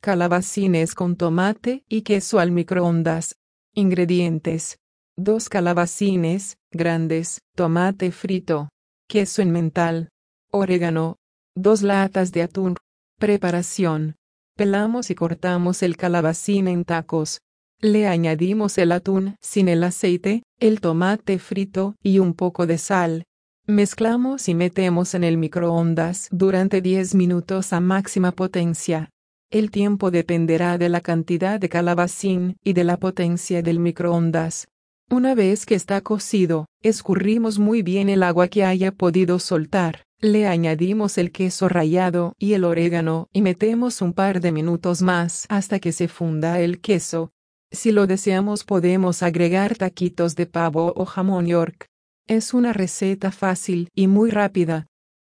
calabacines con tomate y queso al microondas. Ingredientes. 2 calabacines, grandes, tomate frito, queso en mental, orégano, 2 latas de atún. Preparación. Pelamos y cortamos el calabacín en tacos. Le añadimos el atún sin el aceite, el tomate frito y un poco de sal. Mezclamos y metemos en el microondas durante 10 minutos a máxima potencia. El tiempo dependerá de la cantidad de calabacín y de la potencia del microondas. Una vez que está cocido, escurrimos muy bien el agua que haya podido soltar. Le añadimos el queso rallado y el orégano y metemos un par de minutos más hasta que se funda el queso. Si lo deseamos podemos agregar taquitos de pavo o jamón york. Es una receta fácil y muy rápida,